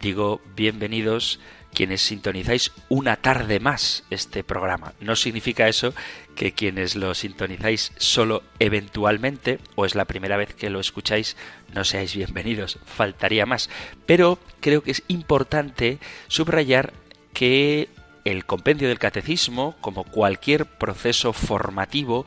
digo bienvenidos quienes sintonizáis una tarde más este programa. No significa eso que quienes lo sintonizáis solo eventualmente o es la primera vez que lo escucháis no seáis bienvenidos, faltaría más. Pero creo que es importante subrayar que el compendio del catecismo, como cualquier proceso formativo,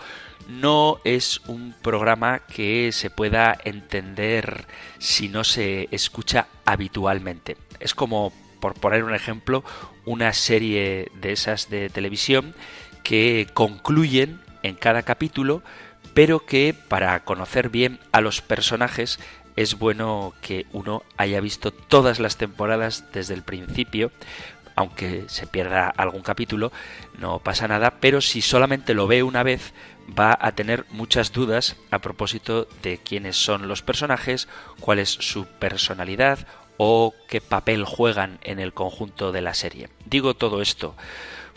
no es un programa que se pueda entender si no se escucha habitualmente. Es como, por poner un ejemplo, una serie de esas de televisión que concluyen en cada capítulo, pero que para conocer bien a los personajes es bueno que uno haya visto todas las temporadas desde el principio, aunque se pierda algún capítulo, no pasa nada, pero si solamente lo ve una vez, va a tener muchas dudas a propósito de quiénes son los personajes, cuál es su personalidad o qué papel juegan en el conjunto de la serie. Digo todo esto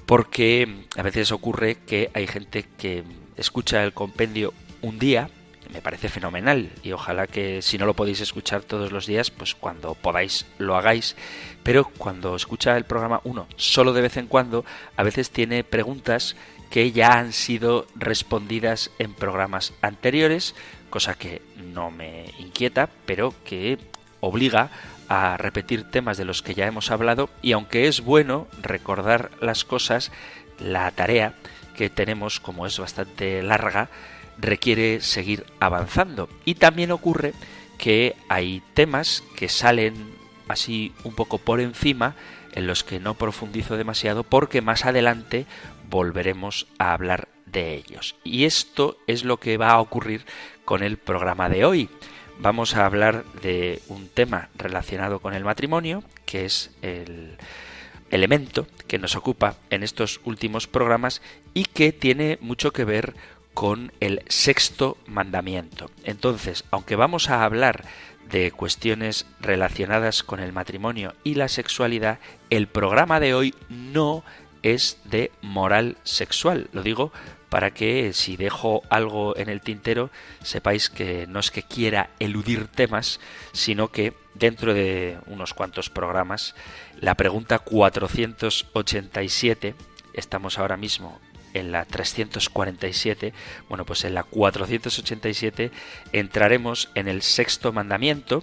porque a veces ocurre que hay gente que escucha el compendio un día, me parece fenomenal y ojalá que si no lo podéis escuchar todos los días, pues cuando podáis lo hagáis, pero cuando escucha el programa uno solo de vez en cuando, a veces tiene preguntas que ya han sido respondidas en programas anteriores, cosa que no me inquieta, pero que obliga a repetir temas de los que ya hemos hablado y aunque es bueno recordar las cosas, la tarea que tenemos, como es bastante larga, requiere seguir avanzando. Y también ocurre que hay temas que salen así un poco por encima, en los que no profundizo demasiado, porque más adelante volveremos a hablar de ellos. Y esto es lo que va a ocurrir con el programa de hoy. Vamos a hablar de un tema relacionado con el matrimonio, que es el elemento que nos ocupa en estos últimos programas y que tiene mucho que ver con el sexto mandamiento. Entonces, aunque vamos a hablar de cuestiones relacionadas con el matrimonio y la sexualidad, el programa de hoy no es de moral sexual. Lo digo para que si dejo algo en el tintero sepáis que no es que quiera eludir temas, sino que dentro de unos cuantos programas, la pregunta 487, estamos ahora mismo en la 347, bueno, pues en la 487 entraremos en el sexto mandamiento,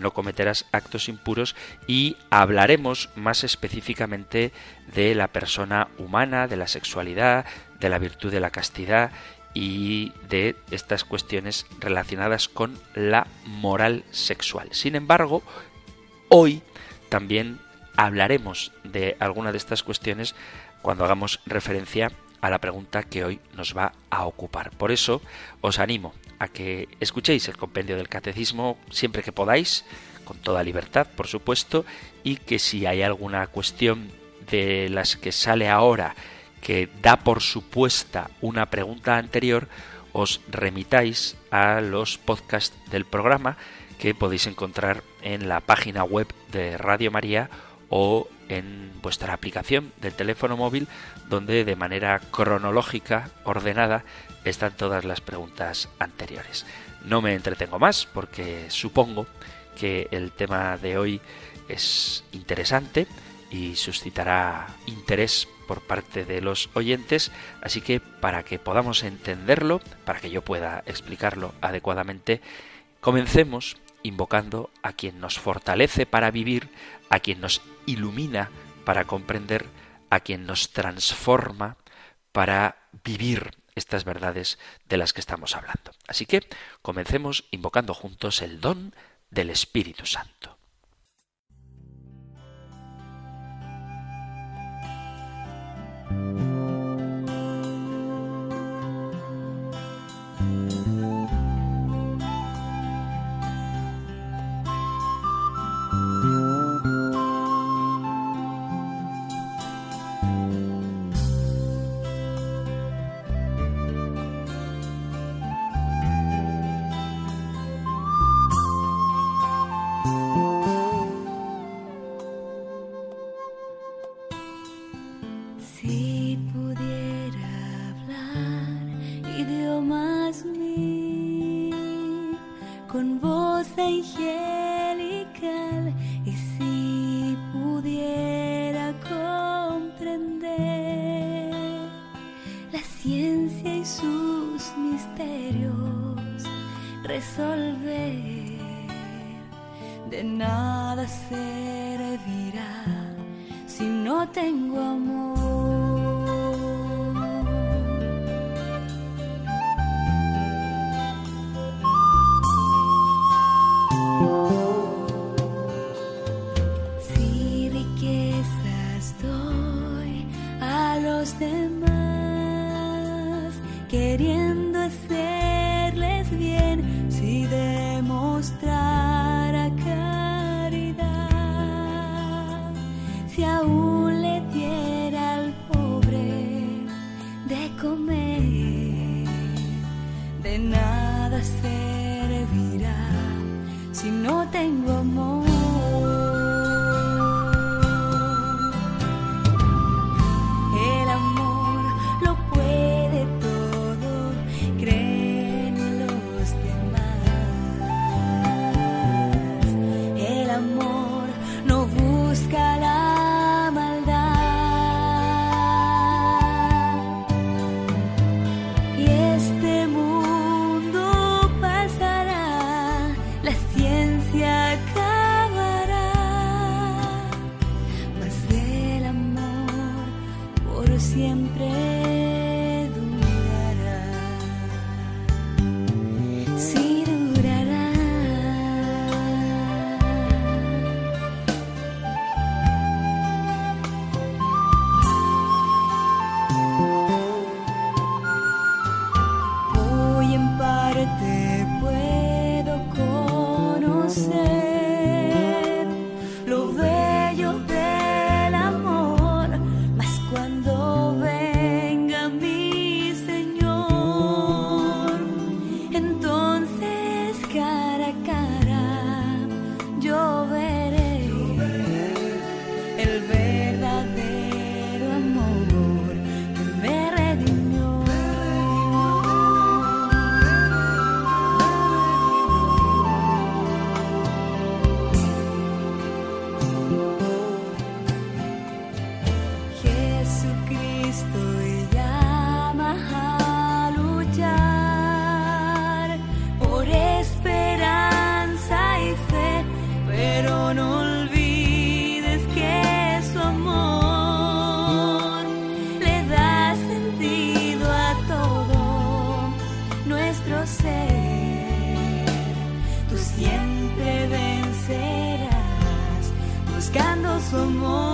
no cometerás actos impuros y hablaremos más específicamente de la persona humana, de la sexualidad, de la virtud de la castidad y de estas cuestiones relacionadas con la moral sexual. Sin embargo, hoy también hablaremos de alguna de estas cuestiones cuando hagamos referencia a la pregunta que hoy nos va a ocupar. Por eso os animo a que escuchéis el compendio del catecismo siempre que podáis, con toda libertad, por supuesto, y que si hay alguna cuestión de las que sale ahora que da por supuesta una pregunta anterior, os remitáis a los podcasts del programa que podéis encontrar en la página web de Radio María o en vuestra aplicación del teléfono móvil donde de manera cronológica, ordenada, están todas las preguntas anteriores. No me entretengo más porque supongo que el tema de hoy es interesante y suscitará interés por parte de los oyentes, así que para que podamos entenderlo, para que yo pueda explicarlo adecuadamente, comencemos invocando a quien nos fortalece para vivir, a quien nos ilumina para comprender, a quien nos transforma para vivir estas verdades de las que estamos hablando. Así que comencemos invocando juntos el don del Espíritu Santo. de comer, de nada se amor.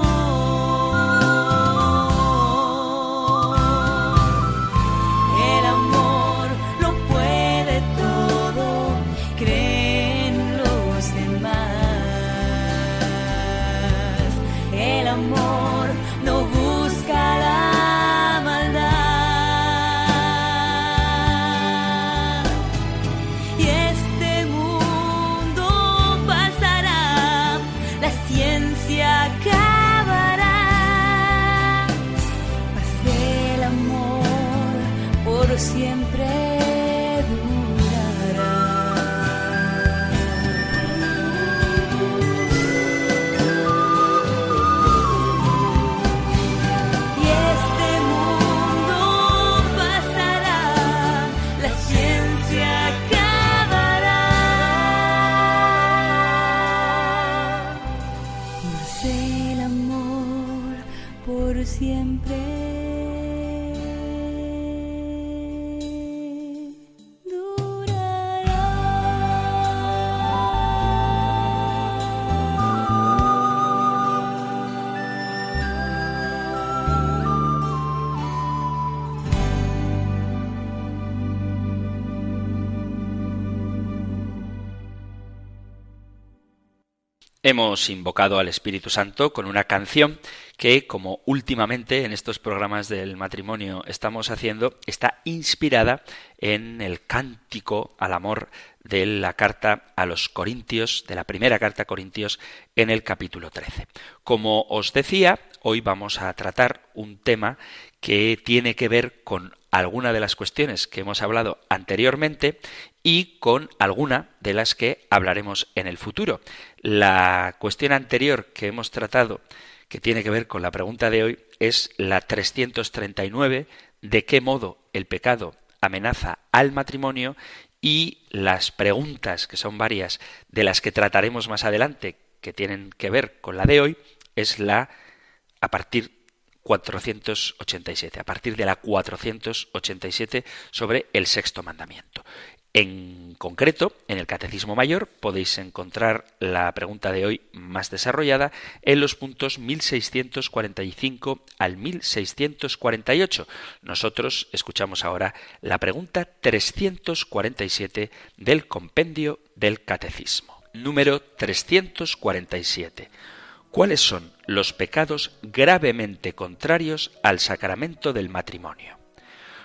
Hemos invocado al Espíritu Santo con una canción que, como últimamente en estos programas del matrimonio estamos haciendo, está inspirada en el cántico al amor de la carta a los Corintios, de la primera carta a Corintios, en el capítulo 13. Como os decía, hoy vamos a tratar un tema que tiene que ver con alguna de las cuestiones que hemos hablado anteriormente y con alguna de las que hablaremos en el futuro. La cuestión anterior que hemos tratado, que tiene que ver con la pregunta de hoy, es la 339, de qué modo el pecado amenaza al matrimonio y las preguntas, que son varias, de las que trataremos más adelante, que tienen que ver con la de hoy, es la a partir 487, a partir de la 487 sobre el sexto mandamiento. En concreto, en el Catecismo Mayor podéis encontrar la pregunta de hoy más desarrollada en los puntos 1645 al 1648. Nosotros escuchamos ahora la pregunta 347 del compendio del Catecismo. Número 347. ¿Cuáles son los pecados gravemente contrarios al sacramento del matrimonio?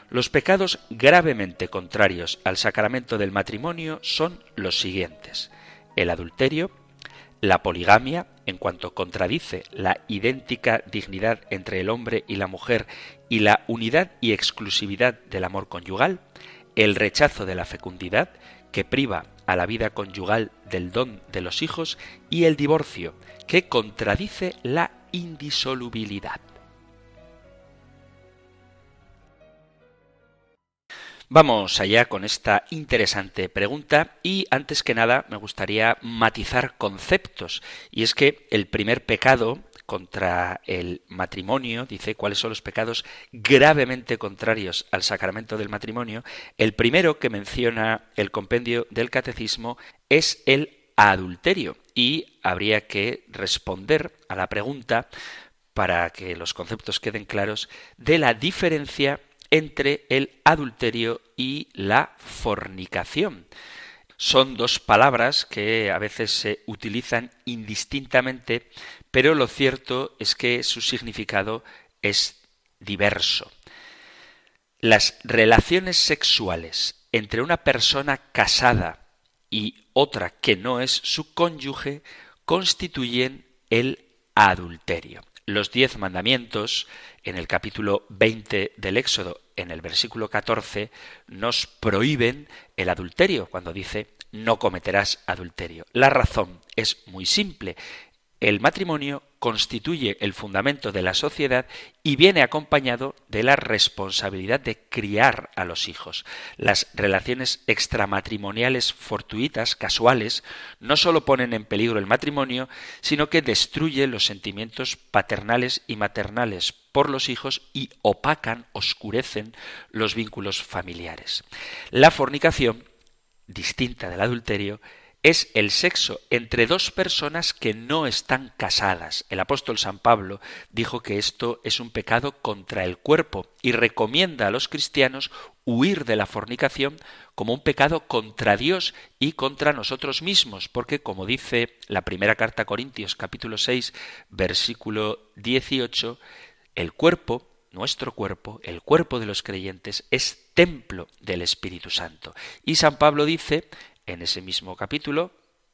Los pecados gravemente contrarios al sacramento del matrimonio son los siguientes. El adulterio, la poligamia, en cuanto contradice la idéntica dignidad entre el hombre y la mujer y la unidad y exclusividad del amor conyugal, el rechazo de la fecundidad, que priva a la vida conyugal del don de los hijos, y el divorcio, que contradice la indisolubilidad. Vamos allá con esta interesante pregunta y antes que nada me gustaría matizar conceptos y es que el primer pecado contra el matrimonio, dice cuáles son los pecados gravemente contrarios al sacramento del matrimonio, el primero que menciona el compendio del catecismo es el adulterio y habría que responder a la pregunta para que los conceptos queden claros de la diferencia entre el adulterio y la fornicación. Son dos palabras que a veces se utilizan indistintamente, pero lo cierto es que su significado es diverso. Las relaciones sexuales entre una persona casada y otra que no es su cónyuge constituyen el adulterio. Los diez mandamientos en el capítulo 20 del Éxodo, en el versículo 14, nos prohíben el adulterio, cuando dice no cometerás adulterio. La razón es muy simple. El matrimonio constituye el fundamento de la sociedad y viene acompañado de la responsabilidad de criar a los hijos. Las relaciones extramatrimoniales fortuitas, casuales, no solo ponen en peligro el matrimonio, sino que destruyen los sentimientos paternales y maternales por los hijos y opacan, oscurecen los vínculos familiares. La fornicación, distinta del adulterio, es el sexo entre dos personas que no están casadas. El apóstol San Pablo dijo que esto es un pecado contra el cuerpo y recomienda a los cristianos huir de la fornicación como un pecado contra Dios y contra nosotros mismos, porque como dice la primera carta a Corintios capítulo 6 versículo 18, el cuerpo nuestro cuerpo, el cuerpo de los creyentes, es templo del Espíritu Santo. Y San Pablo dice en ese mismo capítulo,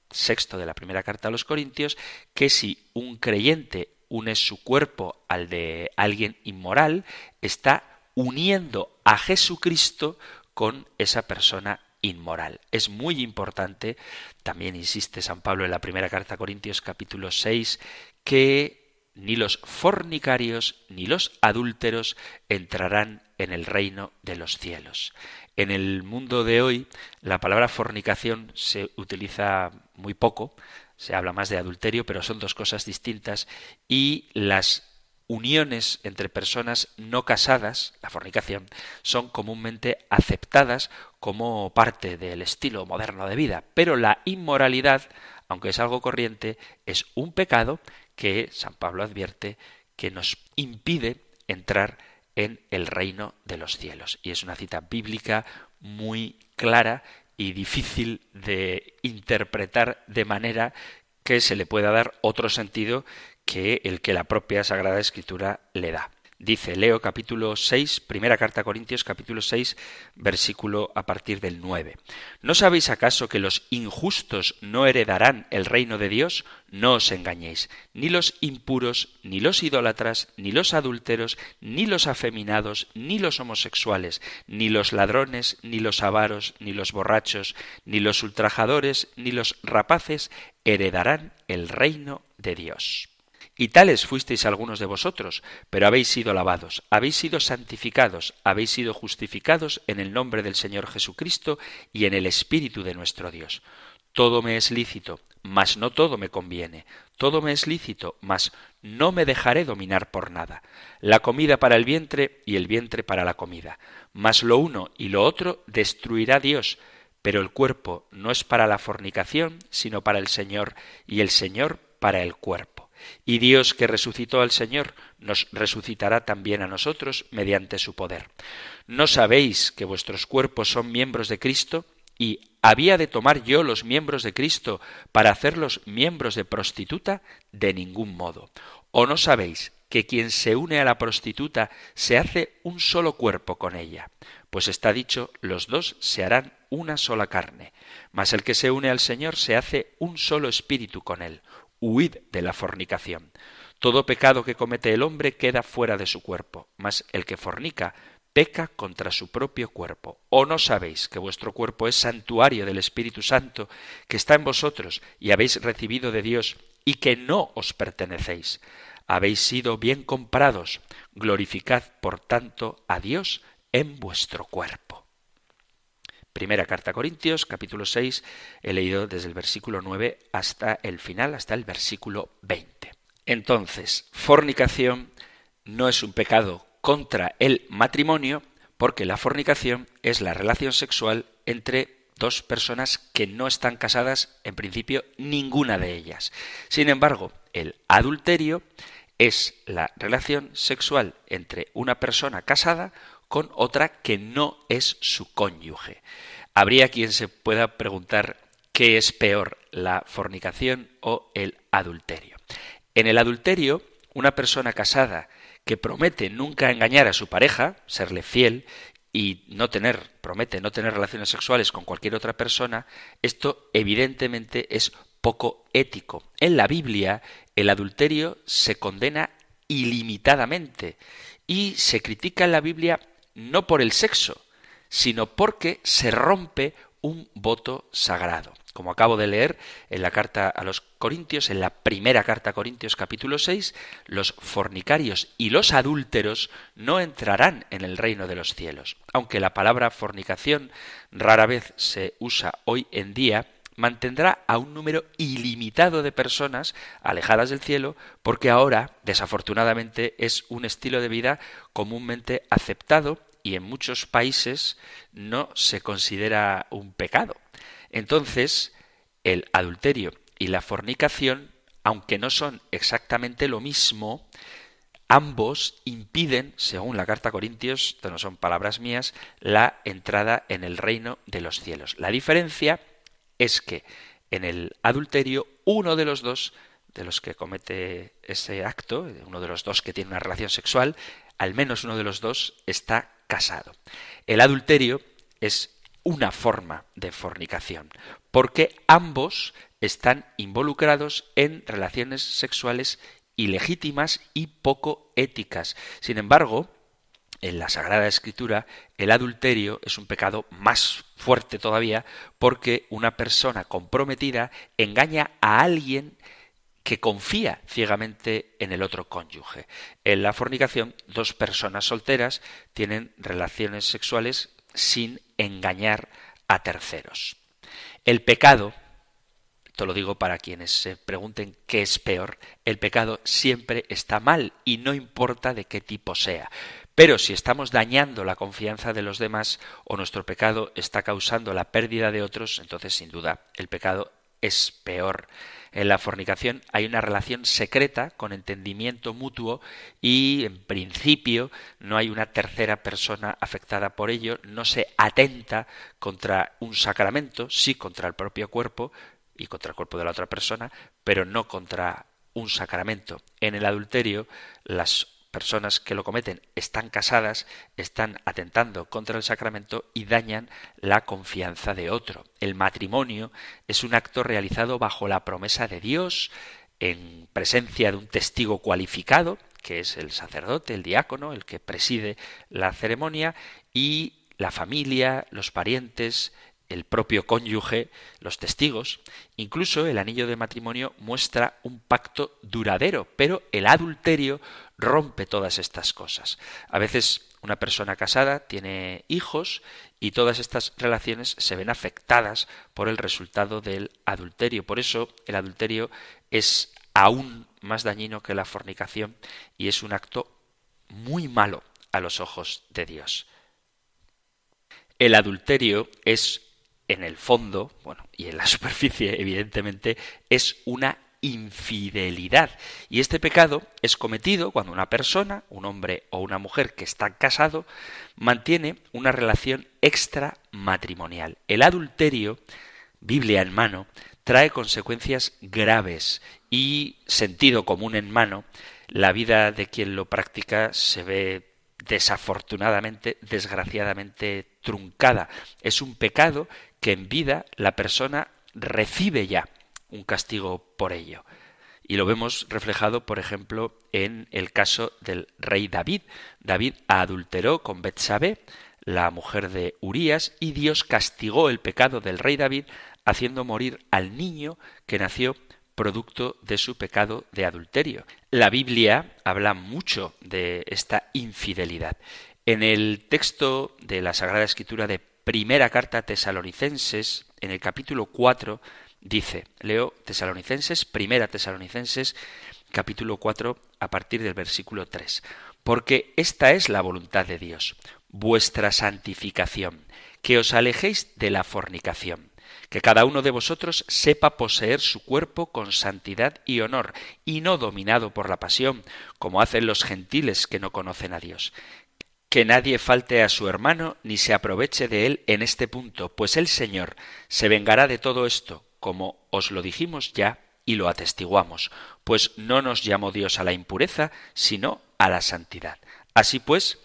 sexto de la primera carta a los Corintios, que si un creyente une su cuerpo al de alguien inmoral, está uniendo a Jesucristo con esa persona inmoral. Es muy importante, también insiste San Pablo en la primera carta a Corintios capítulo 6, que ni los fornicarios ni los adúlteros entrarán en el reino de los cielos. En el mundo de hoy la palabra fornicación se utiliza muy poco, se habla más de adulterio, pero son dos cosas distintas y las uniones entre personas no casadas, la fornicación, son comúnmente aceptadas como parte del estilo moderno de vida, pero la inmoralidad, aunque es algo corriente, es un pecado que San Pablo advierte que nos impide entrar en el reino de los cielos. Y es una cita bíblica muy clara y difícil de interpretar de manera que se le pueda dar otro sentido que el que la propia Sagrada Escritura le da. Dice Leo capítulo 6, primera carta a Corintios capítulo 6, versículo a partir del 9. ¿No sabéis acaso que los injustos no heredarán el reino de Dios? No os engañéis, ni los impuros, ni los idólatras, ni los adúlteros, ni los afeminados, ni los homosexuales, ni los ladrones, ni los avaros, ni los borrachos, ni los ultrajadores, ni los rapaces heredarán el reino de Dios. Y tales fuisteis algunos de vosotros, pero habéis sido lavados, habéis sido santificados, habéis sido justificados en el nombre del Señor Jesucristo y en el Espíritu de nuestro Dios. Todo me es lícito, mas no todo me conviene. Todo me es lícito, mas no me dejaré dominar por nada. La comida para el vientre y el vientre para la comida. Mas lo uno y lo otro destruirá Dios, pero el cuerpo no es para la fornicación, sino para el Señor, y el Señor para el cuerpo. Y Dios que resucitó al Señor nos resucitará también a nosotros mediante su poder. ¿No sabéis que vuestros cuerpos son miembros de Cristo? ¿Y había de tomar yo los miembros de Cristo para hacerlos miembros de prostituta? De ningún modo. ¿O no sabéis que quien se une a la prostituta se hace un solo cuerpo con ella? Pues está dicho, los dos se harán una sola carne. Mas el que se une al Señor se hace un solo espíritu con él huid de la fornicación. Todo pecado que comete el hombre queda fuera de su cuerpo, mas el que fornica peca contra su propio cuerpo. ¿O no sabéis que vuestro cuerpo es santuario del Espíritu Santo, que está en vosotros y habéis recibido de Dios, y que no os pertenecéis? Habéis sido bien comprados. Glorificad, por tanto, a Dios en vuestro cuerpo. Primera carta a Corintios, capítulo 6, he leído desde el versículo 9 hasta el final, hasta el versículo 20. Entonces, fornicación no es un pecado contra el matrimonio, porque la fornicación es la relación sexual entre dos personas que no están casadas, en principio ninguna de ellas. Sin embargo, el adulterio es la relación sexual entre una persona casada con otra que no es su cónyuge. Habría quien se pueda preguntar qué es peor, la fornicación o el adulterio. En el adulterio, una persona casada que promete nunca engañar a su pareja, serle fiel, y no tener, promete no tener relaciones sexuales con cualquier otra persona, esto evidentemente es poco ético. En la Biblia, el adulterio se condena ilimitadamente y se critica en la Biblia no por el sexo, sino porque se rompe un voto sagrado. Como acabo de leer en la carta a los Corintios, en la primera carta a Corintios capítulo 6, los fornicarios y los adúlteros no entrarán en el reino de los cielos. Aunque la palabra fornicación rara vez se usa hoy en día, mantendrá a un número ilimitado de personas alejadas del cielo, porque ahora, desafortunadamente, es un estilo de vida comúnmente aceptado y en muchos países no se considera un pecado. Entonces, el adulterio y la fornicación, aunque no son exactamente lo mismo, ambos impiden, según la carta a Corintios, esto no son palabras mías, la entrada en el reino de los cielos. La diferencia es que en el adulterio uno de los dos de los que comete ese acto, uno de los dos que tiene una relación sexual, al menos uno de los dos está casado. El adulterio es una forma de fornicación, porque ambos están involucrados en relaciones sexuales ilegítimas y poco éticas. Sin embargo, en la Sagrada Escritura, el adulterio es un pecado más fuerte todavía porque una persona comprometida engaña a alguien que confía ciegamente en el otro cónyuge. En la fornicación, dos personas solteras tienen relaciones sexuales sin engañar a terceros. El pecado, esto lo digo para quienes se pregunten qué es peor, el pecado siempre está mal y no importa de qué tipo sea. Pero si estamos dañando la confianza de los demás o nuestro pecado está causando la pérdida de otros, entonces sin duda el pecado es peor. En la fornicación hay una relación secreta con entendimiento mutuo y en principio no hay una tercera persona afectada por ello, no se atenta contra un sacramento, sí contra el propio cuerpo, y contra el cuerpo de la otra persona, pero no contra un sacramento. En el adulterio, las personas que lo cometen están casadas, están atentando contra el sacramento y dañan la confianza de otro. El matrimonio es un acto realizado bajo la promesa de Dios, en presencia de un testigo cualificado, que es el sacerdote, el diácono, el que preside la ceremonia, y la familia, los parientes, el propio cónyuge, los testigos. Incluso el anillo de matrimonio muestra un pacto duradero, pero el adulterio rompe todas estas cosas. A veces una persona casada tiene hijos y todas estas relaciones se ven afectadas por el resultado del adulterio. Por eso el adulterio es aún más dañino que la fornicación y es un acto muy malo a los ojos de Dios. El adulterio es en el fondo, bueno, y en la superficie, evidentemente, es una infidelidad. Y este pecado es cometido cuando una persona, un hombre o una mujer que está casado, mantiene una relación extramatrimonial. El adulterio, Biblia en mano, trae consecuencias graves y sentido común en mano. La vida de quien lo practica se ve desafortunadamente, desgraciadamente truncada. Es un pecado que en vida la persona recibe ya un castigo por ello. Y lo vemos reflejado, por ejemplo, en el caso del rey David. David adulteró con Betsabé, la mujer de Urías, y Dios castigó el pecado del rey David haciendo morir al niño que nació producto de su pecado de adulterio. La Biblia habla mucho de esta infidelidad. En el texto de la Sagrada Escritura de Primera Carta a Tesalonicenses, en el capítulo 4, dice, leo Tesalonicenses, Primera Tesalonicenses, capítulo 4, a partir del versículo 3. Porque esta es la voluntad de Dios, vuestra santificación, que os alejéis de la fornicación que cada uno de vosotros sepa poseer su cuerpo con santidad y honor, y no dominado por la pasión, como hacen los gentiles que no conocen a Dios. Que nadie falte a su hermano ni se aproveche de él en este punto, pues el Señor se vengará de todo esto, como os lo dijimos ya y lo atestiguamos, pues no nos llamó Dios a la impureza, sino a la santidad. Así pues,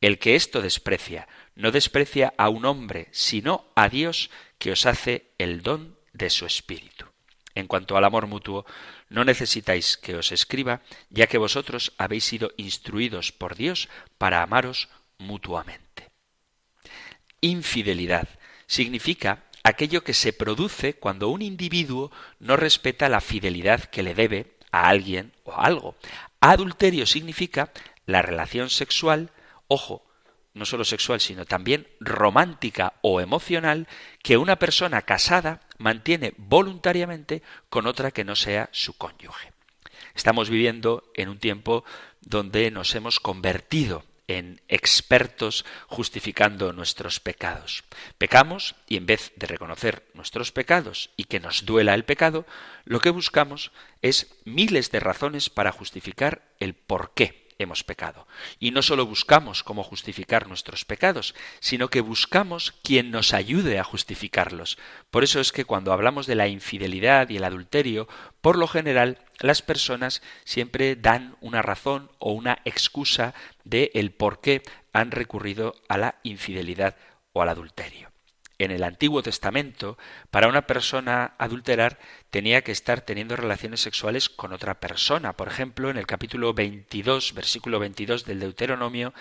el que esto desprecia, no desprecia a un hombre, sino a Dios, que os hace el don de su Espíritu. En cuanto al amor mutuo, no necesitáis que os escriba, ya que vosotros habéis sido instruidos por Dios para amaros mutuamente. Infidelidad significa aquello que se produce cuando un individuo no respeta la fidelidad que le debe a alguien o a algo. Adulterio significa la relación sexual, ojo, no solo sexual, sino también romántica o emocional, que una persona casada mantiene voluntariamente con otra que no sea su cónyuge. Estamos viviendo en un tiempo donde nos hemos convertido en expertos justificando nuestros pecados. Pecamos y en vez de reconocer nuestros pecados y que nos duela el pecado, lo que buscamos es miles de razones para justificar el por qué hemos pecado. Y no solo buscamos cómo justificar nuestros pecados, sino que buscamos quien nos ayude a justificarlos. Por eso es que cuando hablamos de la infidelidad y el adulterio, por lo general las personas siempre dan una razón o una excusa de el por qué han recurrido a la infidelidad o al adulterio en el Antiguo Testamento, para una persona adulterar tenía que estar teniendo relaciones sexuales con otra persona. Por ejemplo, en el capítulo 22, versículo 22 del Deuteronomio,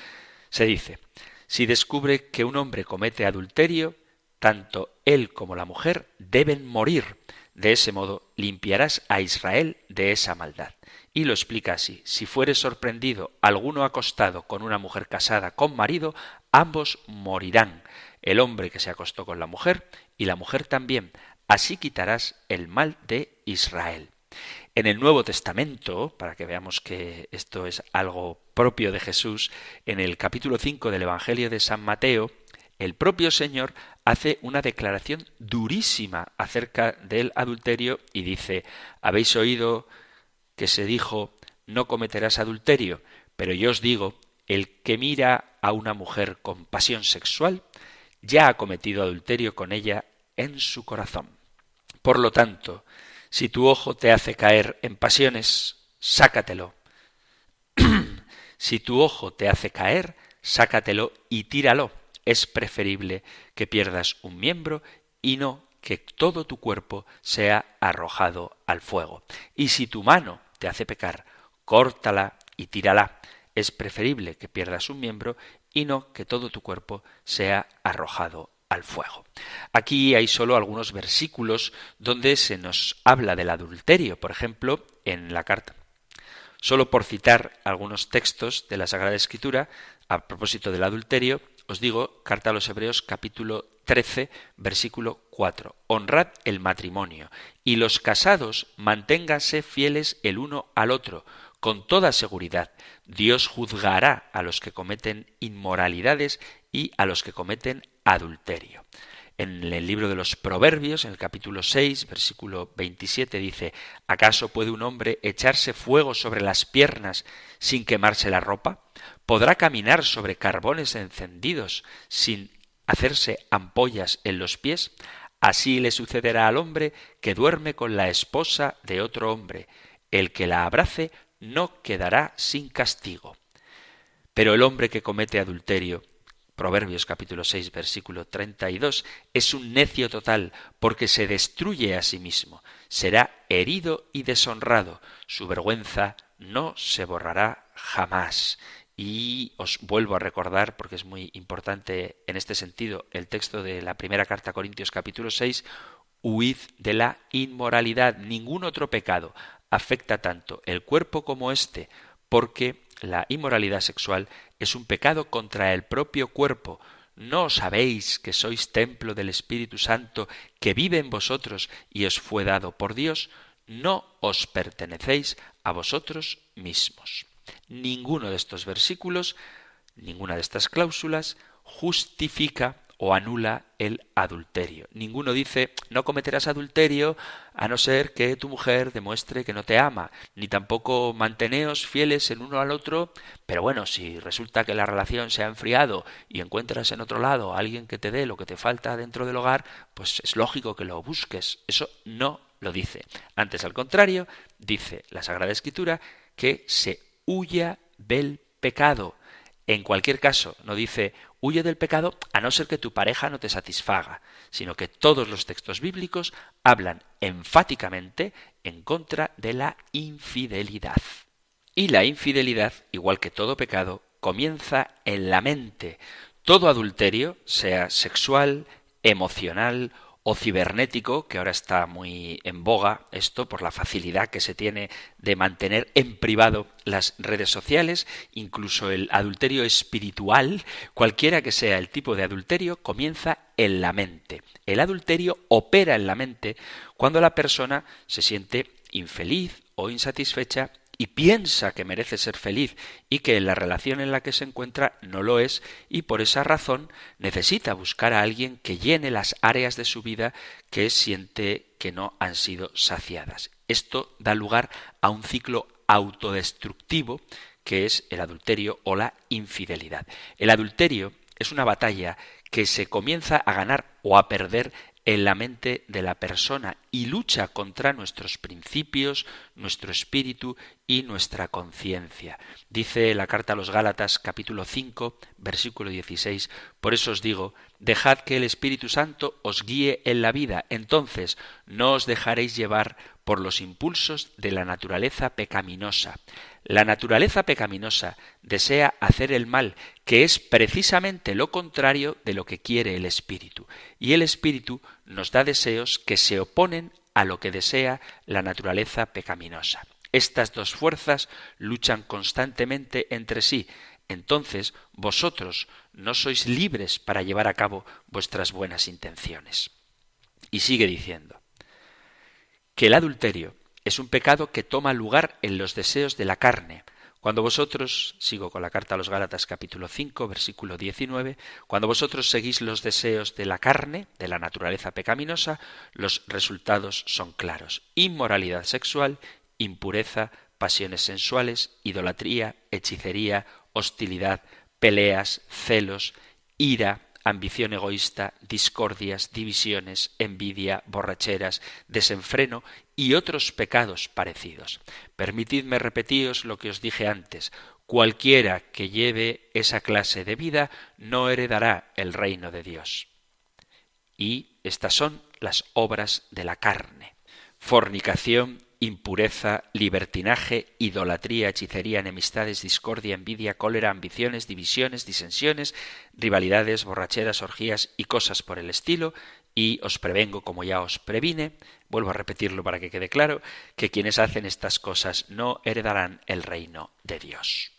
se dice, si descubre que un hombre comete adulterio, tanto él como la mujer deben morir. De ese modo limpiarás a Israel de esa maldad. Y lo explica así, si fuere sorprendido alguno acostado con una mujer casada con marido, ambos morirán el hombre que se acostó con la mujer y la mujer también. Así quitarás el mal de Israel. En el Nuevo Testamento, para que veamos que esto es algo propio de Jesús, en el capítulo 5 del Evangelio de San Mateo, el propio Señor hace una declaración durísima acerca del adulterio y dice, habéis oído que se dijo, no cometerás adulterio, pero yo os digo, el que mira a una mujer con pasión sexual, ya ha cometido adulterio con ella en su corazón. Por lo tanto, si tu ojo te hace caer en pasiones, sácatelo. si tu ojo te hace caer, sácatelo y tíralo. Es preferible que pierdas un miembro y no que todo tu cuerpo sea arrojado al fuego. Y si tu mano te hace pecar, córtala y tírala. Es preferible que pierdas un miembro y no que todo tu cuerpo sea arrojado al fuego. Aquí hay solo algunos versículos donde se nos habla del adulterio, por ejemplo, en la carta. Solo por citar algunos textos de la Sagrada Escritura, a propósito del adulterio, os digo, carta a los Hebreos capítulo 13, versículo 4. Honrad el matrimonio, y los casados manténganse fieles el uno al otro, con toda seguridad. Dios juzgará a los que cometen inmoralidades y a los que cometen adulterio. En el libro de los Proverbios, en el capítulo 6, versículo 27, dice, ¿acaso puede un hombre echarse fuego sobre las piernas sin quemarse la ropa? ¿Podrá caminar sobre carbones encendidos sin hacerse ampollas en los pies? Así le sucederá al hombre que duerme con la esposa de otro hombre. El que la abrace no quedará sin castigo. Pero el hombre que comete adulterio Proverbios capítulo 6 versículo 32, es un necio total porque se destruye a sí mismo, será herido y deshonrado, su vergüenza no se borrará jamás. Y os vuelvo a recordar, porque es muy importante en este sentido, el texto de la primera carta a Corintios capítulo 6, huid de la inmoralidad. Ningún otro pecado afecta tanto el cuerpo como éste, porque la inmoralidad sexual es un pecado contra el propio cuerpo. ¿No sabéis que sois templo del Espíritu Santo que vive en vosotros y os fue dado por Dios? No os pertenecéis a vosotros mismos. Ninguno de estos versículos, ninguna de estas cláusulas justifica o anula el adulterio. Ninguno dice no cometerás adulterio a no ser que tu mujer demuestre que no te ama, ni tampoco manteneos fieles en uno al otro, pero bueno, si resulta que la relación se ha enfriado y encuentras en otro lado a alguien que te dé lo que te falta dentro del hogar, pues es lógico que lo busques. Eso no lo dice. Antes, al contrario, dice la Sagrada Escritura que se huya del pecado. En cualquier caso, no dice huye del pecado a no ser que tu pareja no te satisfaga, sino que todos los textos bíblicos hablan enfáticamente en contra de la infidelidad. Y la infidelidad, igual que todo pecado, comienza en la mente. Todo adulterio, sea sexual, emocional o cibernético, que ahora está muy en boga esto por la facilidad que se tiene de mantener en privado las redes sociales, incluso el adulterio espiritual, cualquiera que sea el tipo de adulterio, comienza en la mente. El adulterio opera en la mente cuando la persona se siente infeliz o insatisfecha y piensa que merece ser feliz y que la relación en la que se encuentra no lo es y por esa razón necesita buscar a alguien que llene las áreas de su vida que siente que no han sido saciadas. Esto da lugar a un ciclo autodestructivo que es el adulterio o la infidelidad. El adulterio es una batalla que se comienza a ganar o a perder en la mente de la persona y lucha contra nuestros principios, nuestro espíritu y nuestra conciencia. Dice la carta a los Gálatas capítulo 5 versículo 16, por eso os digo, dejad que el Espíritu Santo os guíe en la vida, entonces no os dejaréis llevar por los impulsos de la naturaleza pecaminosa. La naturaleza pecaminosa desea hacer el mal, que es precisamente lo contrario de lo que quiere el espíritu, y el espíritu nos da deseos que se oponen a lo que desea la naturaleza pecaminosa. Estas dos fuerzas luchan constantemente entre sí, entonces vosotros no sois libres para llevar a cabo vuestras buenas intenciones. Y sigue diciendo, que el adulterio es un pecado que toma lugar en los deseos de la carne. Cuando vosotros, sigo con la carta a los Gálatas capítulo 5, versículo 19, cuando vosotros seguís los deseos de la carne, de la naturaleza pecaminosa, los resultados son claros. Inmoralidad sexual, impureza, pasiones sensuales, idolatría, hechicería, hostilidad, peleas, celos, ira, ambición egoísta, discordias, divisiones, envidia, borracheras, desenfreno y otros pecados parecidos. Permitidme repetiros lo que os dije antes. Cualquiera que lleve esa clase de vida no heredará el reino de Dios. Y estas son las obras de la carne. Fornicación, impureza, libertinaje, idolatría, hechicería, enemistades, discordia, envidia, cólera, ambiciones, divisiones, disensiones, rivalidades, borracheras, orgías y cosas por el estilo, y os prevengo, como ya os previne, vuelvo a repetirlo para que quede claro, que quienes hacen estas cosas no heredarán el reino de Dios.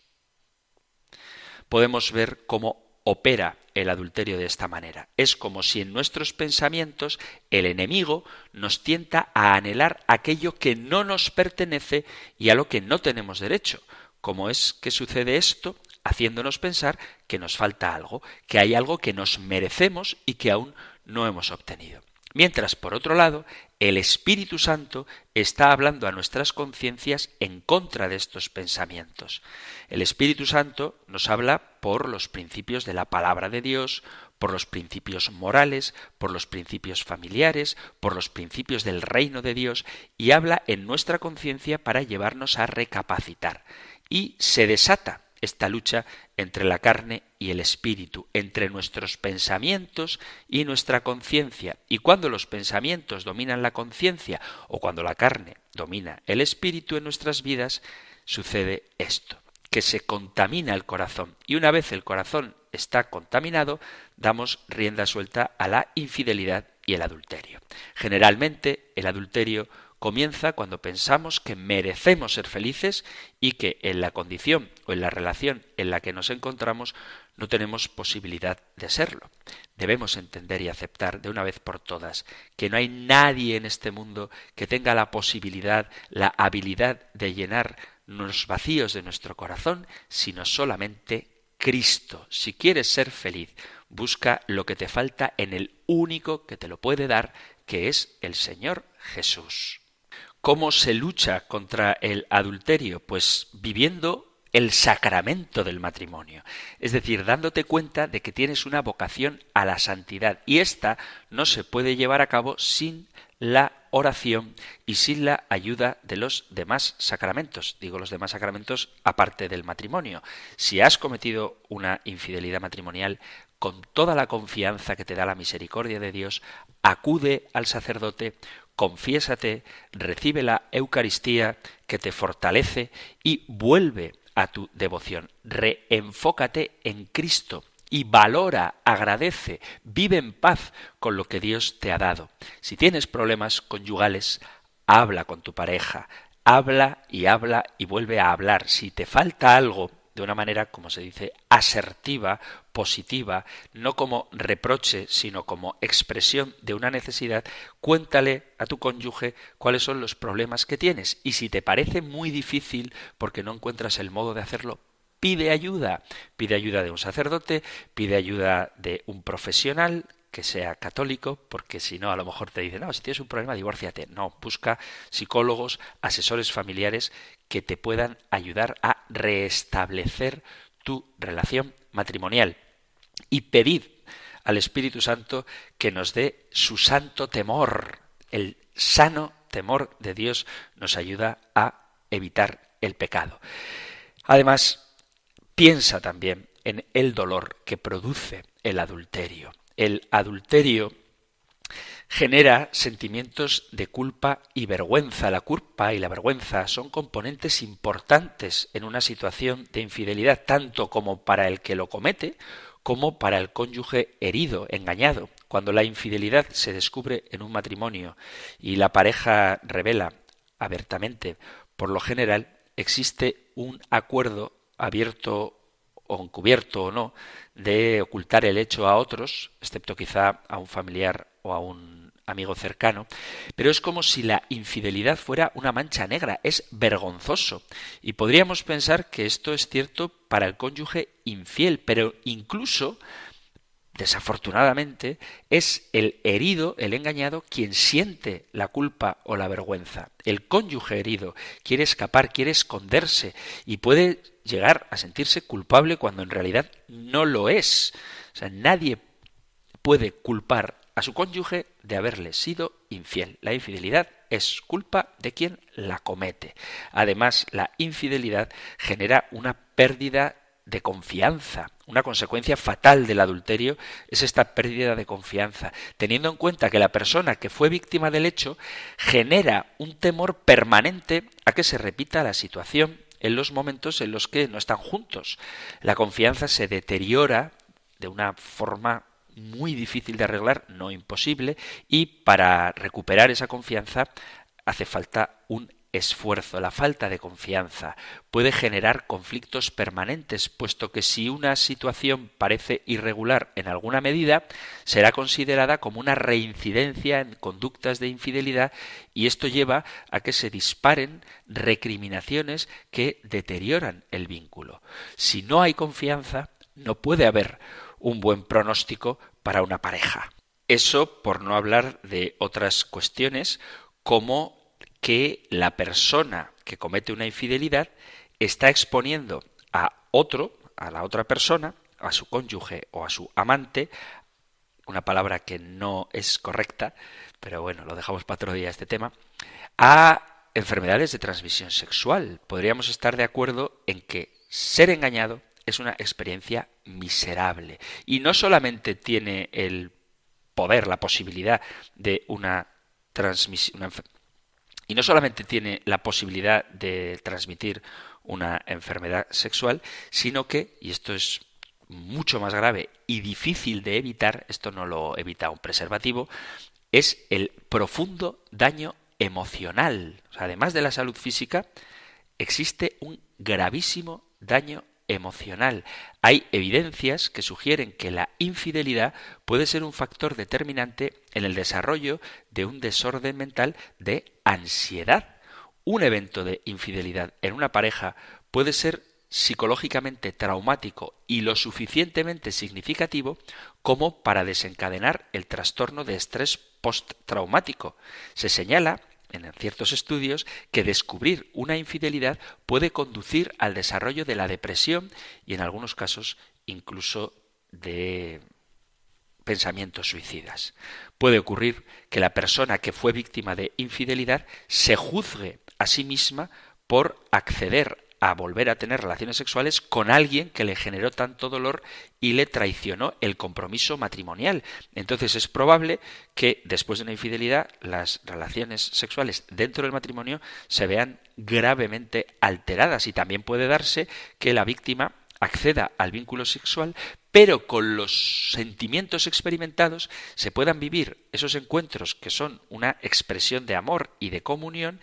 Podemos ver cómo opera el adulterio de esta manera. Es como si en nuestros pensamientos el enemigo nos tienta a anhelar aquello que no nos pertenece y a lo que no tenemos derecho. ¿Cómo es que sucede esto? Haciéndonos pensar que nos falta algo, que hay algo que nos merecemos y que aún no hemos obtenido. Mientras, por otro lado, el Espíritu Santo está hablando a nuestras conciencias en contra de estos pensamientos. El Espíritu Santo nos habla por los principios de la palabra de Dios, por los principios morales, por los principios familiares, por los principios del reino de Dios, y habla en nuestra conciencia para llevarnos a recapacitar. Y se desata esta lucha entre la carne y el espíritu, entre nuestros pensamientos y nuestra conciencia. Y cuando los pensamientos dominan la conciencia o cuando la carne domina el espíritu en nuestras vidas, sucede esto, que se contamina el corazón. Y una vez el corazón está contaminado, damos rienda suelta a la infidelidad y el adulterio. Generalmente el adulterio comienza cuando pensamos que merecemos ser felices y que en la condición o en la relación en la que nos encontramos no tenemos posibilidad de serlo. Debemos entender y aceptar de una vez por todas que no hay nadie en este mundo que tenga la posibilidad, la habilidad de llenar los vacíos de nuestro corazón, sino solamente Cristo. Si quieres ser feliz, busca lo que te falta en el único que te lo puede dar, que es el Señor Jesús. ¿Cómo se lucha contra el adulterio? Pues viviendo el sacramento del matrimonio, es decir, dándote cuenta de que tienes una vocación a la santidad y esta no se puede llevar a cabo sin la oración y sin la ayuda de los demás sacramentos. Digo los demás sacramentos aparte del matrimonio. Si has cometido una infidelidad matrimonial, con toda la confianza que te da la misericordia de Dios, acude al sacerdote, confiésate, recibe la Eucaristía que te fortalece y vuelve a tu devoción. Reenfócate en Cristo y valora, agradece, vive en paz con lo que Dios te ha dado. Si tienes problemas conyugales, habla con tu pareja, habla y habla y vuelve a hablar. Si te falta algo, de una manera, como se dice, asertiva, positiva, no como reproche, sino como expresión de una necesidad, cuéntale a tu cónyuge cuáles son los problemas que tienes. Y si te parece muy difícil porque no encuentras el modo de hacerlo, pide ayuda. Pide ayuda de un sacerdote, pide ayuda de un profesional que sea católico, porque si no, a lo mejor te dicen, no, si tienes un problema, divórciate. No, busca psicólogos, asesores familiares que te puedan ayudar a restablecer tu relación matrimonial. Y pedid al Espíritu Santo que nos dé su santo temor. El sano temor de Dios nos ayuda a evitar el pecado. Además, piensa también en el dolor que produce el adulterio el adulterio genera sentimientos de culpa y vergüenza. La culpa y la vergüenza son componentes importantes en una situación de infidelidad, tanto como para el que lo comete como para el cónyuge herido, engañado. Cuando la infidelidad se descubre en un matrimonio y la pareja revela abiertamente, por lo general existe un acuerdo abierto o encubierto o no, de ocultar el hecho a otros, excepto quizá a un familiar o a un amigo cercano, pero es como si la infidelidad fuera una mancha negra, es vergonzoso. Y podríamos pensar que esto es cierto para el cónyuge infiel, pero incluso Desafortunadamente, es el herido, el engañado, quien siente la culpa o la vergüenza. El cónyuge herido quiere escapar, quiere esconderse y puede llegar a sentirse culpable cuando en realidad no lo es. Nadie puede culpar a su cónyuge de haberle sido infiel. La infidelidad es culpa de quien la comete. Además, la infidelidad genera una pérdida de confianza. Una consecuencia fatal del adulterio es esta pérdida de confianza, teniendo en cuenta que la persona que fue víctima del hecho genera un temor permanente a que se repita la situación en los momentos en los que no están juntos. La confianza se deteriora de una forma muy difícil de arreglar, no imposible, y para recuperar esa confianza hace falta un esfuerzo. La falta de confianza puede generar conflictos permanentes, puesto que si una situación parece irregular en alguna medida, será considerada como una reincidencia en conductas de infidelidad y esto lleva a que se disparen recriminaciones que deterioran el vínculo. Si no hay confianza, no puede haber un buen pronóstico para una pareja. Eso por no hablar de otras cuestiones como que la persona que comete una infidelidad está exponiendo a otro, a la otra persona, a su cónyuge o a su amante, una palabra que no es correcta, pero bueno, lo dejamos para otro día este tema, a enfermedades de transmisión sexual. Podríamos estar de acuerdo en que ser engañado es una experiencia miserable. Y no solamente tiene el poder, la posibilidad de una transmisión, y no solamente tiene la posibilidad de transmitir una enfermedad sexual, sino que, y esto es mucho más grave y difícil de evitar, esto no lo evita un preservativo, es el profundo daño emocional. además de la salud física, existe un gravísimo daño emocional. Hay evidencias que sugieren que la infidelidad puede ser un factor determinante en el desarrollo de un desorden mental de ansiedad. Un evento de infidelidad en una pareja puede ser psicológicamente traumático y lo suficientemente significativo como para desencadenar el trastorno de estrés postraumático. Se señala en ciertos estudios que descubrir una infidelidad puede conducir al desarrollo de la depresión y en algunos casos incluso de pensamientos suicidas. Puede ocurrir que la persona que fue víctima de infidelidad se juzgue a sí misma por acceder a volver a tener relaciones sexuales con alguien que le generó tanto dolor y le traicionó el compromiso matrimonial. Entonces es probable que después de una infidelidad las relaciones sexuales dentro del matrimonio se vean gravemente alteradas y también puede darse que la víctima acceda al vínculo sexual, pero con los sentimientos experimentados se puedan vivir esos encuentros que son una expresión de amor y de comunión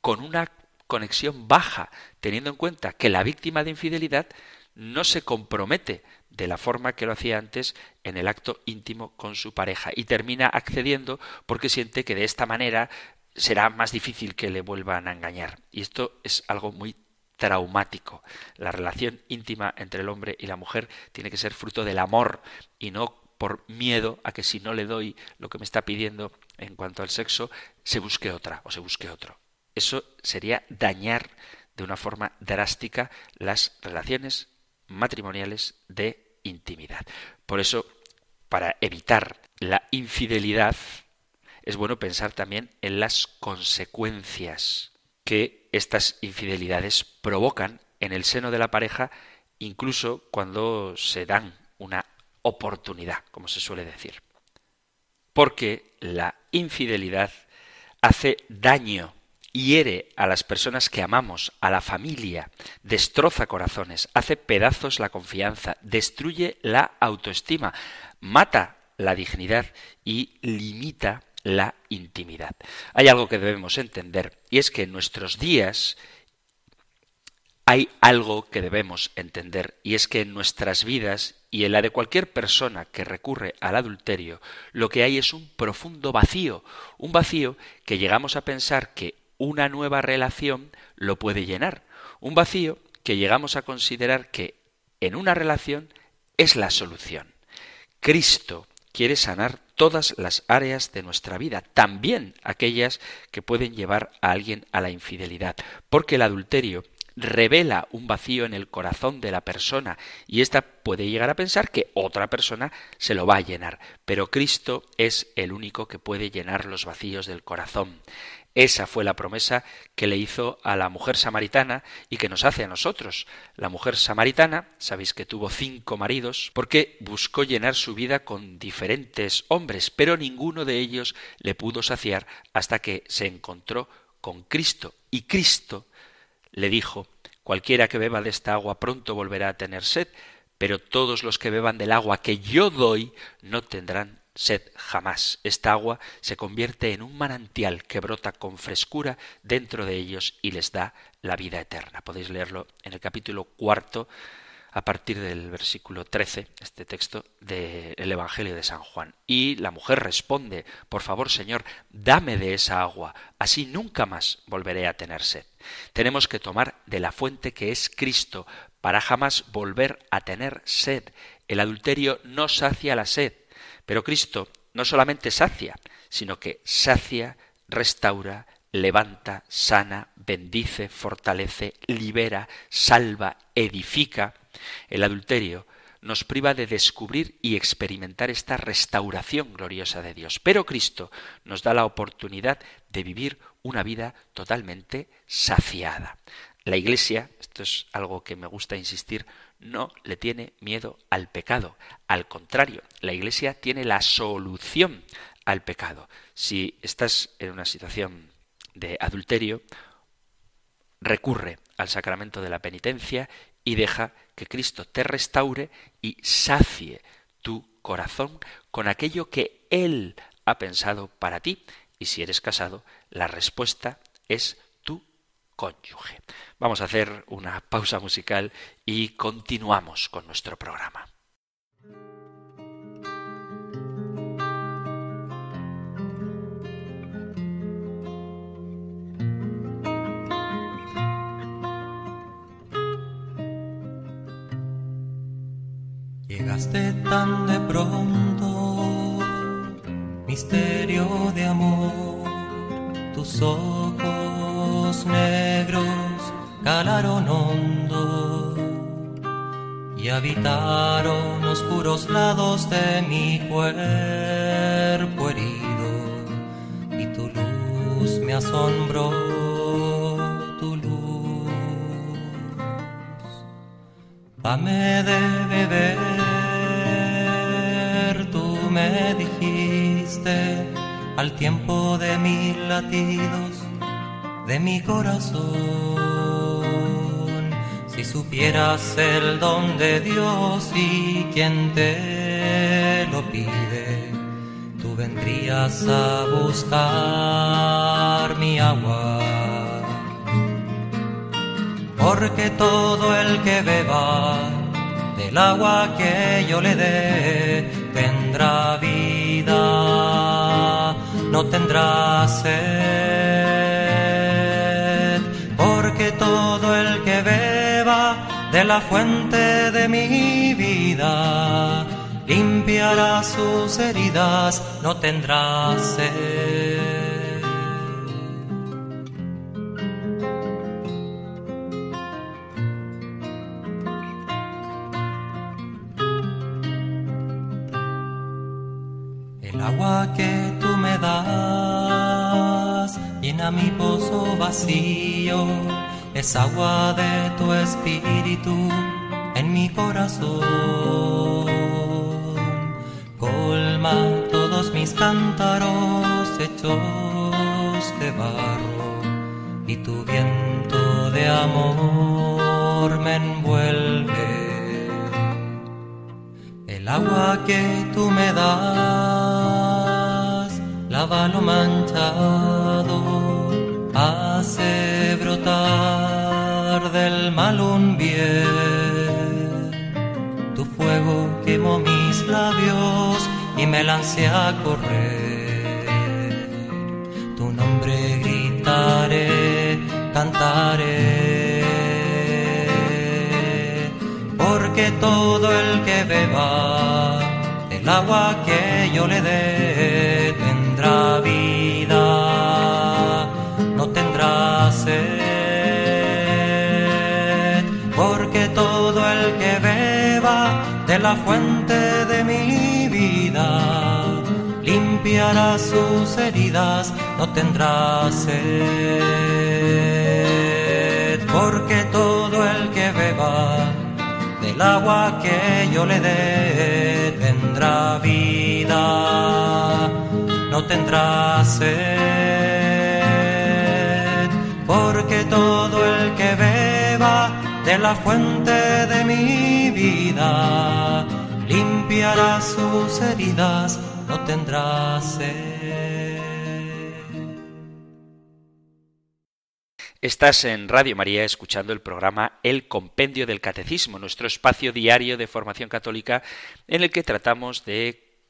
con una conexión baja, teniendo en cuenta que la víctima de infidelidad no se compromete de la forma que lo hacía antes en el acto íntimo con su pareja y termina accediendo porque siente que de esta manera será más difícil que le vuelvan a engañar. Y esto es algo muy traumático. La relación íntima entre el hombre y la mujer tiene que ser fruto del amor y no por miedo a que si no le doy lo que me está pidiendo en cuanto al sexo, se busque otra o se busque otro. Eso sería dañar de una forma drástica las relaciones matrimoniales de intimidad. Por eso, para evitar la infidelidad, es bueno pensar también en las consecuencias que estas infidelidades provocan en el seno de la pareja, incluso cuando se dan una oportunidad, como se suele decir. Porque la infidelidad hace daño hiere a las personas que amamos, a la familia, destroza corazones, hace pedazos la confianza, destruye la autoestima, mata la dignidad y limita la intimidad. Hay algo que debemos entender y es que en nuestros días hay algo que debemos entender y es que en nuestras vidas y en la de cualquier persona que recurre al adulterio, lo que hay es un profundo vacío, un vacío que llegamos a pensar que una nueva relación lo puede llenar. Un vacío que llegamos a considerar que en una relación es la solución. Cristo quiere sanar todas las áreas de nuestra vida, también aquellas que pueden llevar a alguien a la infidelidad, porque el adulterio revela un vacío en el corazón de la persona y ésta puede llegar a pensar que otra persona se lo va a llenar. Pero Cristo es el único que puede llenar los vacíos del corazón. Esa fue la promesa que le hizo a la mujer samaritana y que nos hace a nosotros. La mujer samaritana, sabéis que tuvo cinco maridos, porque buscó llenar su vida con diferentes hombres, pero ninguno de ellos le pudo saciar hasta que se encontró con Cristo. Y Cristo le dijo, cualquiera que beba de esta agua pronto volverá a tener sed, pero todos los que beban del agua que yo doy no tendrán sed jamás. Esta agua se convierte en un manantial que brota con frescura dentro de ellos y les da la vida eterna. Podéis leerlo en el capítulo cuarto a partir del versículo 13, este texto del Evangelio de San Juan. Y la mujer responde, por favor Señor, dame de esa agua, así nunca más volveré a tener sed. Tenemos que tomar de la fuente que es Cristo para jamás volver a tener sed. El adulterio no sacia la sed, pero Cristo no solamente sacia, sino que sacia, restaura, levanta, sana, bendice, fortalece, libera, salva, edifica. El adulterio nos priva de descubrir y experimentar esta restauración gloriosa de Dios. Pero Cristo nos da la oportunidad de vivir una vida totalmente saciada. La Iglesia, esto es algo que me gusta insistir, no le tiene miedo al pecado. Al contrario, la Iglesia tiene la solución al pecado. Si estás en una situación de adulterio, recurre al sacramento de la penitencia y deja que Cristo te restaure y sacie tu corazón con aquello que Él ha pensado para ti. Y si eres casado, la respuesta es cónyuge. Vamos a hacer una pausa musical y continuamos con nuestro programa. Llegaste tan de pronto, misterio de amor, tus ojos negros calaron hondo y habitaron oscuros lados de mi cuerpo herido y tu luz me asombró, tu luz. Dame de beber, tú me dijiste al tiempo de mis latidos de mi corazón. Si supieras el don de Dios y quien te lo pide, tú vendrías a buscar mi agua. Porque todo el que beba del agua que yo le dé tendrá vida, no tendrá sed de la fuente de mi vida limpiará sus heridas, no tendrá sed. El agua que tú me das llena mi pozo vacío es agua de tu espíritu en mi corazón. Colma todos mis cántaros hechos de barro y tu viento de amor me envuelve. El agua que tú me das lava lo manchado, mal un bien. Tu fuego quemó mis labios y me lancé a correr. Tu nombre gritaré, cantaré. Porque todo el que beba el agua que yo le dé tendrá vida, no tendrá sed de la fuente de mi vida, limpiará sus heridas, no tendrá sed, porque todo el que beba del agua que yo le dé tendrá vida, no tendrá sed, porque todo el que beba la fuente de mi vida, limpiará sus heridas, no tendrá sed. Estás en Radio María escuchando el programa El Compendio del Catecismo, nuestro espacio diario de formación católica en el que tratamos de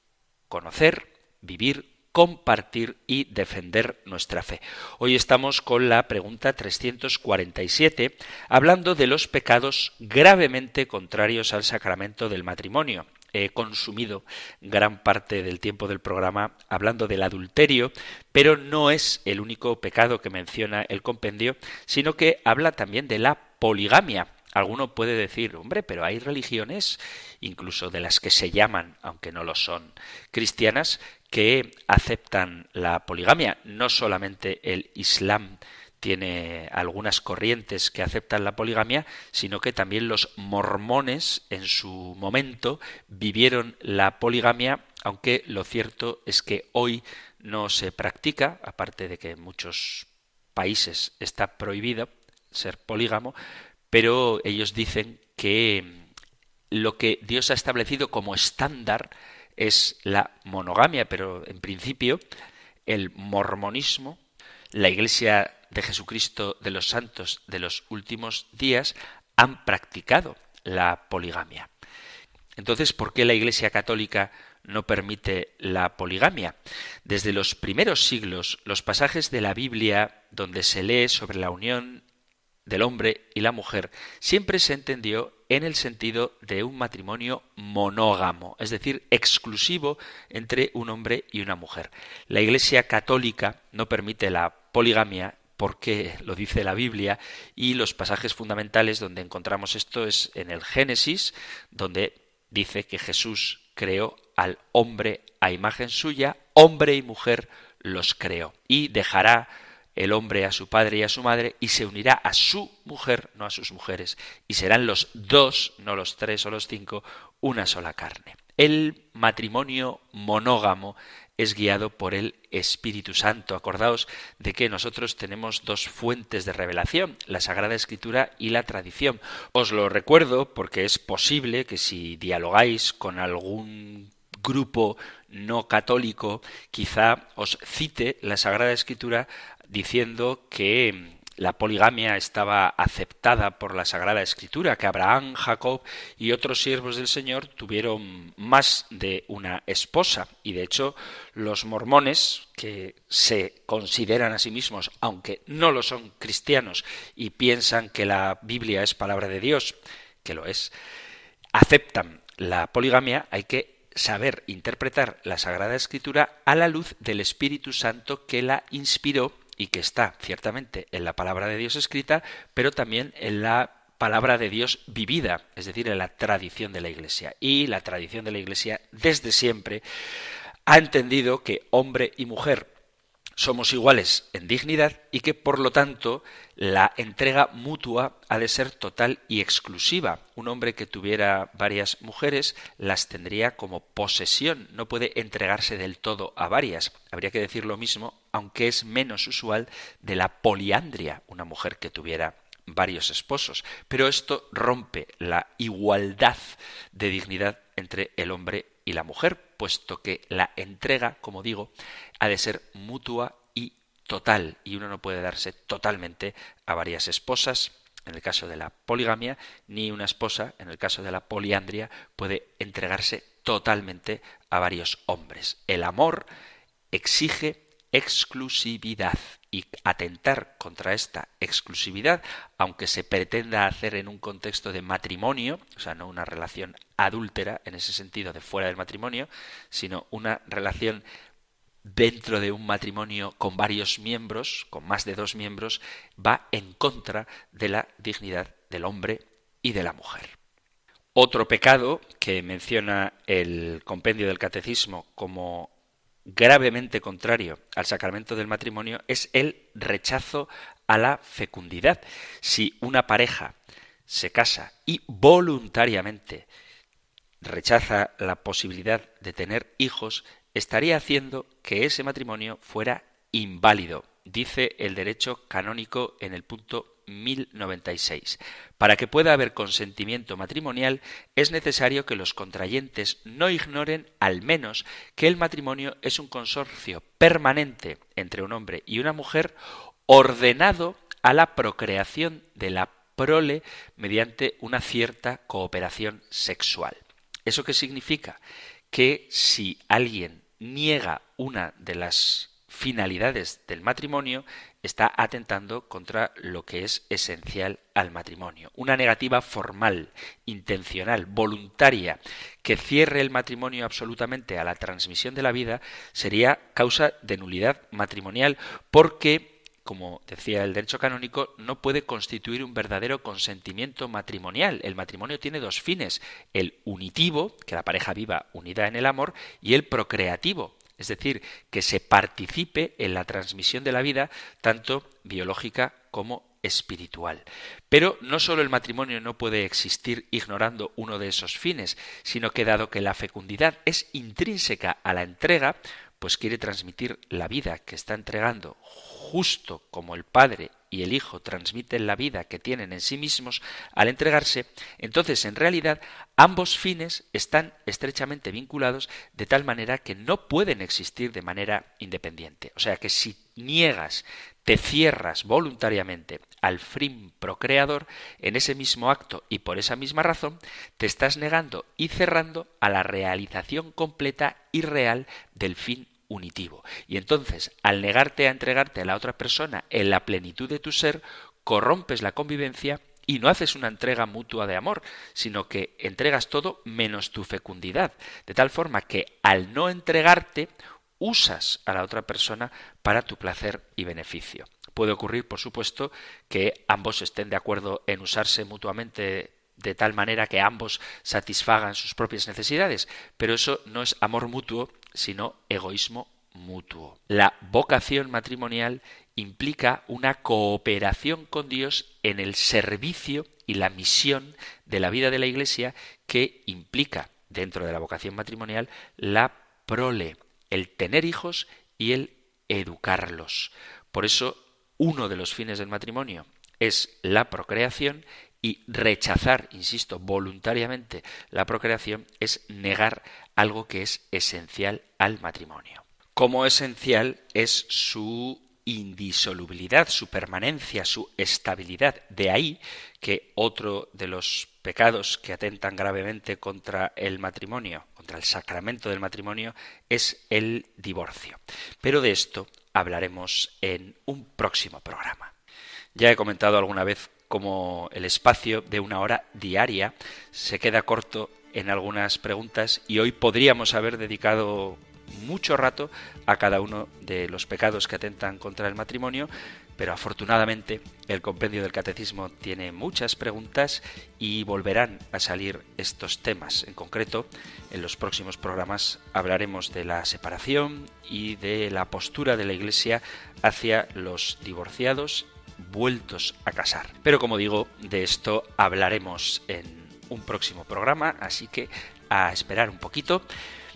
conocer, vivir, compartir y defender nuestra fe. Hoy estamos con la pregunta 347, hablando de los pecados gravemente contrarios al sacramento del matrimonio. He consumido gran parte del tiempo del programa hablando del adulterio, pero no es el único pecado que menciona el compendio, sino que habla también de la poligamia. Alguno puede decir, hombre, pero hay religiones, incluso de las que se llaman, aunque no lo son, cristianas, que aceptan la poligamia, no solamente el Islam tiene algunas corrientes que aceptan la poligamia, sino que también los mormones en su momento vivieron la poligamia, aunque lo cierto es que hoy no se practica, aparte de que en muchos países está prohibido ser polígamo, pero ellos dicen que lo que Dios ha establecido como estándar es la monogamia, pero en principio el mormonismo, la Iglesia de Jesucristo de los santos de los últimos días han practicado la poligamia. Entonces, ¿por qué la Iglesia católica no permite la poligamia? Desde los primeros siglos, los pasajes de la Biblia donde se lee sobre la unión del hombre y la mujer siempre se entendió en el sentido de un matrimonio monógamo, es decir, exclusivo entre un hombre y una mujer. La Iglesia católica no permite la poligamia porque lo dice la Biblia y los pasajes fundamentales donde encontramos esto es en el Génesis, donde dice que Jesús creó al hombre a imagen suya, hombre y mujer los creó y dejará el hombre a su padre y a su madre y se unirá a su mujer, no a sus mujeres, y serán los dos, no los tres o los cinco, una sola carne. El matrimonio monógamo es guiado por el Espíritu Santo. Acordaos de que nosotros tenemos dos fuentes de revelación, la Sagrada Escritura y la tradición. Os lo recuerdo porque es posible que si dialogáis con algún grupo no católico, quizá os cite la Sagrada Escritura diciendo que la poligamia estaba aceptada por la Sagrada Escritura, que Abraham, Jacob y otros siervos del Señor tuvieron más de una esposa. Y de hecho, los mormones, que se consideran a sí mismos, aunque no lo son cristianos, y piensan que la Biblia es palabra de Dios, que lo es, aceptan la poligamia, hay que saber interpretar la Sagrada Escritura a la luz del Espíritu Santo que la inspiró y que está ciertamente en la palabra de Dios escrita, pero también en la palabra de Dios vivida, es decir, en la tradición de la Iglesia. Y la tradición de la Iglesia desde siempre ha entendido que hombre y mujer somos iguales en dignidad y que por lo tanto la entrega mutua ha de ser total y exclusiva. Un hombre que tuviera varias mujeres las tendría como posesión, no puede entregarse del todo a varias. Habría que decir lo mismo, aunque es menos usual, de la poliandria, una mujer que tuviera varios esposos. Pero esto rompe la igualdad de dignidad entre el hombre y la mujer, puesto que la entrega, como digo, ha de ser mutua y total, y uno no puede darse totalmente a varias esposas, en el caso de la poligamia, ni una esposa, en el caso de la poliandria, puede entregarse totalmente a varios hombres. El amor exige exclusividad y atentar contra esta exclusividad, aunque se pretenda hacer en un contexto de matrimonio, o sea, no una relación adúltera en ese sentido de fuera del matrimonio, sino una relación dentro de un matrimonio con varios miembros, con más de dos miembros, va en contra de la dignidad del hombre y de la mujer. Otro pecado que menciona el compendio del catecismo como gravemente contrario al sacramento del matrimonio es el rechazo a la fecundidad. Si una pareja se casa y voluntariamente rechaza la posibilidad de tener hijos, estaría haciendo que ese matrimonio fuera inválido, dice el derecho canónico en el punto 1096. Para que pueda haber consentimiento matrimonial es necesario que los contrayentes no ignoren al menos que el matrimonio es un consorcio permanente entre un hombre y una mujer ordenado a la procreación de la prole mediante una cierta cooperación sexual. ¿Eso qué significa? Que si alguien niega una de las finalidades del matrimonio, está atentando contra lo que es esencial al matrimonio. Una negativa formal, intencional, voluntaria, que cierre el matrimonio absolutamente a la transmisión de la vida, sería causa de nulidad matrimonial porque como decía el derecho canónico, no puede constituir un verdadero consentimiento matrimonial. El matrimonio tiene dos fines, el unitivo, que la pareja viva unida en el amor, y el procreativo, es decir, que se participe en la transmisión de la vida, tanto biológica como espiritual. Pero no solo el matrimonio no puede existir ignorando uno de esos fines, sino que dado que la fecundidad es intrínseca a la entrega, pues quiere transmitir la vida que está entregando justo como el Padre y el Hijo transmiten la vida que tienen en sí mismos al entregarse, entonces en realidad ambos fines están estrechamente vinculados de tal manera que no pueden existir de manera independiente. O sea que si niegas, te cierras voluntariamente al fin procreador, en ese mismo acto y por esa misma razón, te estás negando y cerrando a la realización completa y real del fin unitivo. Y entonces, al negarte a entregarte a la otra persona en la plenitud de tu ser, corrompes la convivencia y no haces una entrega mutua de amor, sino que entregas todo menos tu fecundidad, de tal forma que al no entregarte, usas a la otra persona para tu placer y beneficio. Puede ocurrir, por supuesto, que ambos estén de acuerdo en usarse mutuamente de tal manera que ambos satisfagan sus propias necesidades, pero eso no es amor mutuo, sino egoísmo mutuo. La vocación matrimonial implica una cooperación con Dios en el servicio y la misión de la vida de la Iglesia que implica, dentro de la vocación matrimonial, la prole, el tener hijos y el educarlos. Por eso, uno de los fines del matrimonio es la procreación y rechazar, insisto, voluntariamente la procreación es negar algo que es esencial al matrimonio. Como esencial es su indisolubilidad, su permanencia, su estabilidad. De ahí que otro de los pecados que atentan gravemente contra el matrimonio, contra el sacramento del matrimonio, es el divorcio. Pero de esto hablaremos en un próximo programa. Ya he comentado alguna vez como el espacio de una hora diaria se queda corto en algunas preguntas y hoy podríamos haber dedicado mucho rato a cada uno de los pecados que atentan contra el matrimonio, pero afortunadamente el compendio del catecismo tiene muchas preguntas y volverán a salir estos temas. En concreto, en los próximos programas hablaremos de la separación y de la postura de la Iglesia hacia los divorciados vueltos a casar. Pero como digo, de esto hablaremos en un próximo programa, así que a esperar un poquito.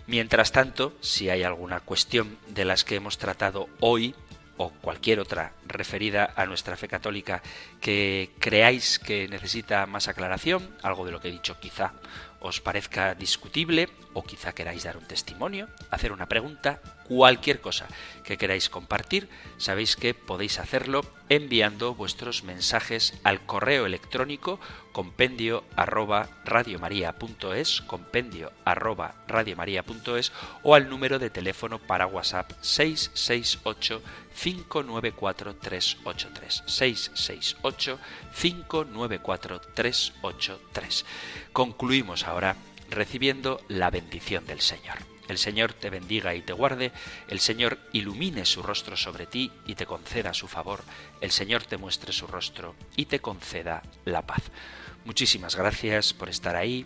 Mientras tanto, si hay alguna cuestión de las que hemos tratado hoy o cualquier otra referida a nuestra fe católica que creáis que necesita más aclaración, algo de lo que he dicho quizá os parezca discutible o quizá queráis dar un testimonio, hacer una pregunta, cualquier cosa que queráis compartir, sabéis que podéis hacerlo enviando vuestros mensajes al correo electrónico compendio arroba radiomaria.es, compendio arroba radiomaria.es o al número de teléfono para WhatsApp 668 594 383 668 594 383. Concluimos ahora recibiendo la bendición del Señor. El Señor te bendiga y te guarde, el Señor ilumine su rostro sobre ti y te conceda su favor, el Señor te muestre su rostro y te conceda la paz. Muchísimas gracias por estar ahí,